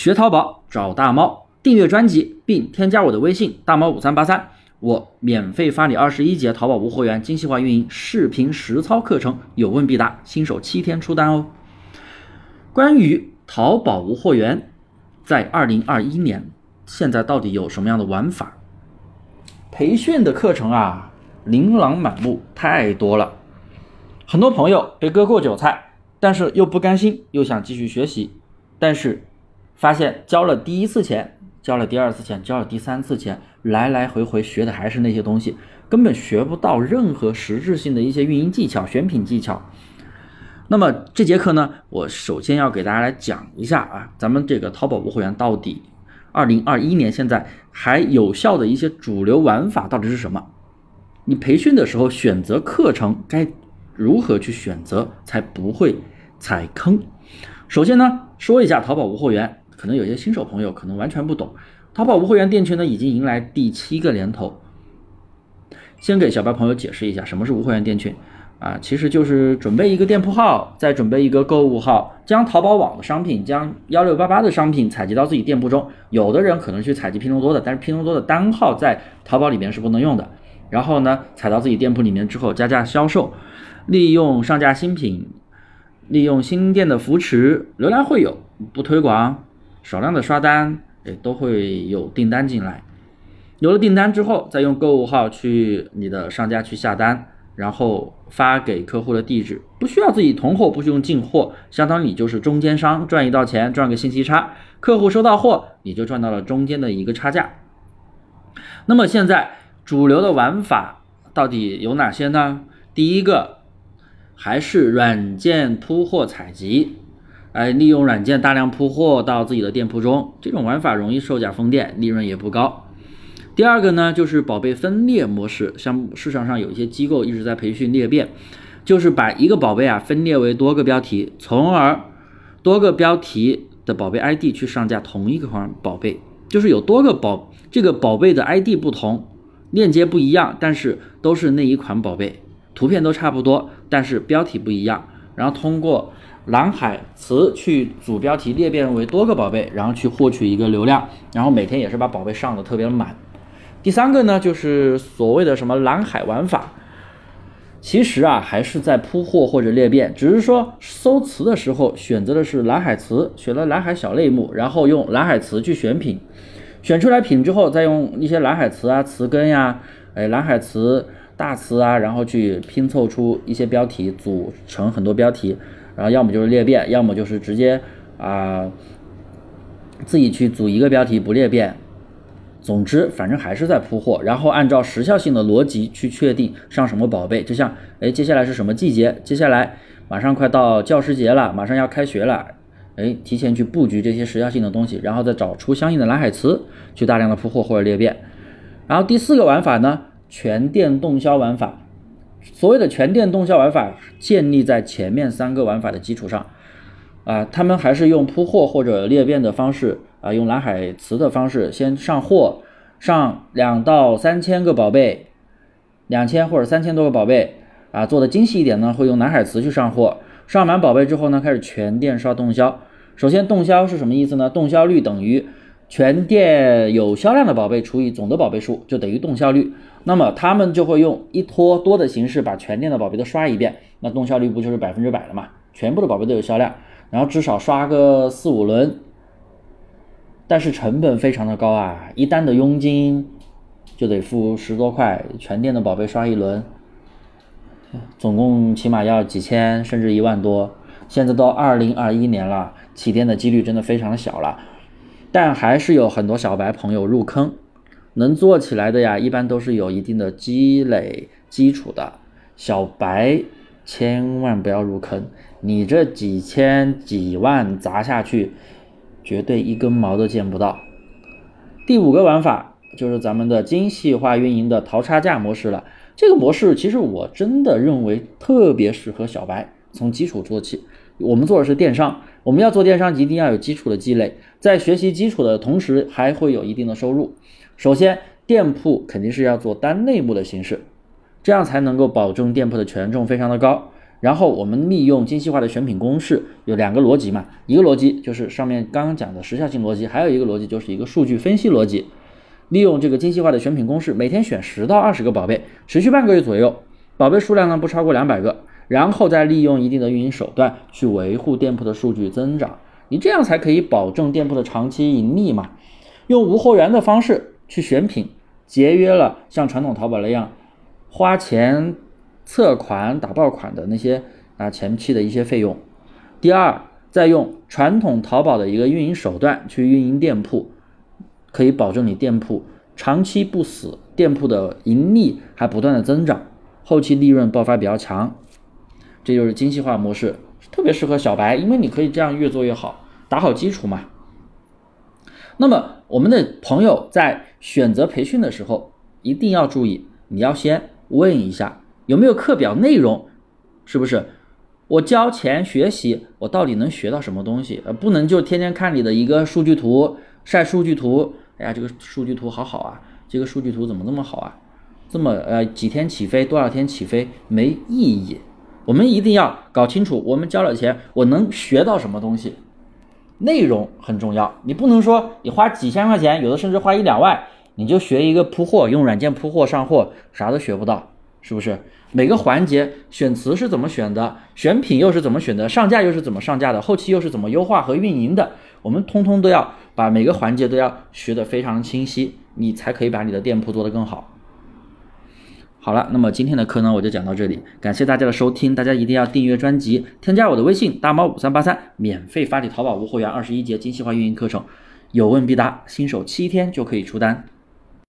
学淘宝找大猫，订阅专辑并添加我的微信大猫五三八三，我免费发你二十一节淘宝无货源精细化运营视频实操课程，有问必答，新手七天出单哦。关于淘宝无货源，在二零二一年现在到底有什么样的玩法？培训的课程啊，琳琅满目，太多了。很多朋友被割过韭菜，但是又不甘心，又想继续学习，但是。发现交了第一次钱，交了第二次钱，交了第三次钱，来来回回学的还是那些东西，根本学不到任何实质性的一些运营技巧、选品技巧。那么这节课呢，我首先要给大家来讲一下啊，咱们这个淘宝无货源到底二零二一年现在还有效的一些主流玩法到底是什么？你培训的时候选择课程该如何去选择才不会踩坑？首先呢，说一下淘宝无货源。可能有些新手朋友可能完全不懂，淘宝无货源店群呢已经迎来第七个年头。先给小白朋友解释一下什么是无货源店群啊，其实就是准备一个店铺号，再准备一个购物号，将淘宝网的商品，将幺六八八的商品采集到自己店铺中。有的人可能去采集拼多多的，但是拼多多的单号在淘宝里面是不能用的。然后呢，采到自己店铺里面之后加价销售，利用上架新品，利用新店的扶持，流量会有，不推广。少量的刷单，哎，都会有订单进来。有了订单之后，再用购物号去你的商家去下单，然后发给客户的地址，不需要自己囤货，不需要进货，相当于你就是中间商，赚一道钱，赚个信息差。客户收到货，你就赚到了中间的一个差价。那么现在主流的玩法到底有哪些呢？第一个还是软件铺货采集。哎，利用软件大量铺货到自己的店铺中，这种玩法容易售假封店，利润也不高。第二个呢，就是宝贝分裂模式，像市场上有一些机构一直在培训裂变，就是把一个宝贝啊分裂为多个标题，从而多个标题的宝贝 ID 去上架同一款宝贝，就是有多个宝这个宝贝的 ID 不同，链接不一样，但是都是那一款宝贝，图片都差不多，但是标题不一样，然后通过。蓝海词去组标题裂变为多个宝贝，然后去获取一个流量，然后每天也是把宝贝上的特别满。第三个呢，就是所谓的什么蓝海玩法，其实啊还是在铺货或者裂变，只是说搜词的时候选择的是蓝海词，选了蓝海小类目，然后用蓝海词去选品，选出来品之后，再用一些蓝海词啊、词根呀、哎蓝海词大词啊，然后去拼凑出一些标题，组成很多标题。然后要么就是裂变，要么就是直接啊自己去组一个标题不裂变。总之，反正还是在铺货，然后按照时效性的逻辑去确定上什么宝贝。就像哎，接下来是什么季节？接下来马上快到教师节了，马上要开学了，哎，提前去布局这些时效性的东西，然后再找出相应的蓝海词去大量的铺货或者裂变。然后第四个玩法呢，全店动销玩法。所谓的全店动销玩法建立在前面三个玩法的基础上，啊，他们还是用铺货或者裂变的方式啊，用蓝海词的方式先上货，上两到三千个宝贝，两千或者三千多个宝贝啊，做的精细一点呢，会用蓝海词去上货，上满宝贝之后呢，开始全店刷动销。首先动销是什么意思呢？动销率等于。全店有销量的宝贝除以总的宝贝数就等于动销率，那么他们就会用一拖多的形式把全店的宝贝都刷一遍，那动销率不就是百分之百了嘛？全部的宝贝都有销量，然后至少刷个四五轮，但是成本非常的高啊，一单的佣金就得付十多块，全店的宝贝刷一轮，总共起码要几千甚至一万多。现在都二零二一年了，起店的几率真的非常的小了。但还是有很多小白朋友入坑，能做起来的呀，一般都是有一定的积累基础的。小白千万不要入坑，你这几千几万砸下去，绝对一根毛都见不到。第五个玩法就是咱们的精细化运营的淘差价模式了。这个模式其实我真的认为特别适合小白，从基础做起。我们做的是电商，我们要做电商一定要有基础的积累，在学习基础的同时还会有一定的收入。首先，店铺肯定是要做单类目的形式，这样才能够保证店铺的权重非常的高。然后我们利用精细化的选品公式，有两个逻辑嘛，一个逻辑就是上面刚刚讲的时效性逻辑，还有一个逻辑就是一个数据分析逻辑。利用这个精细化的选品公式，每天选十到二十个宝贝，持续半个月左右，宝贝数量呢不超过两百个，然后再利用一定的运营手段去维护店铺的数据增长，你这样才可以保证店铺的长期盈利嘛。用无货源的方式去选品，节约了像传统淘宝那样花钱。测款、打爆款的那些啊前期的一些费用。第二，再用传统淘宝的一个运营手段去运营店铺，可以保证你店铺长期不死，店铺的盈利还不断的增长，后期利润爆发比较强。这就是精细化模式，特别适合小白，因为你可以这样越做越好，打好基础嘛。那么我们的朋友在选择培训的时候，一定要注意，你要先问一下。有没有课表内容？是不是我交钱学习，我到底能学到什么东西？呃，不能就天天看你的一个数据图，晒数据图。哎呀，这个数据图好好啊，这个数据图怎么这么好啊？这么呃几天起飞，多少天起飞，没意义。我们一定要搞清楚，我们交了钱，我能学到什么东西？内容很重要，你不能说你花几千块钱，有的甚至花一两万，你就学一个铺货，用软件铺货上货，啥都学不到，是不是？每个环节选词是怎么选的，选品又是怎么选的，上架又是怎么上架的，后期又是怎么优化和运营的，我们通通都要把每个环节都要学得非常清晰，你才可以把你的店铺做得更好。好了，那么今天的课呢，我就讲到这里，感谢大家的收听，大家一定要订阅专辑，添加我的微信大猫五三八三，免费发你淘宝无货源二十一节精细化运营课程，有问必答，新手七天就可以出单。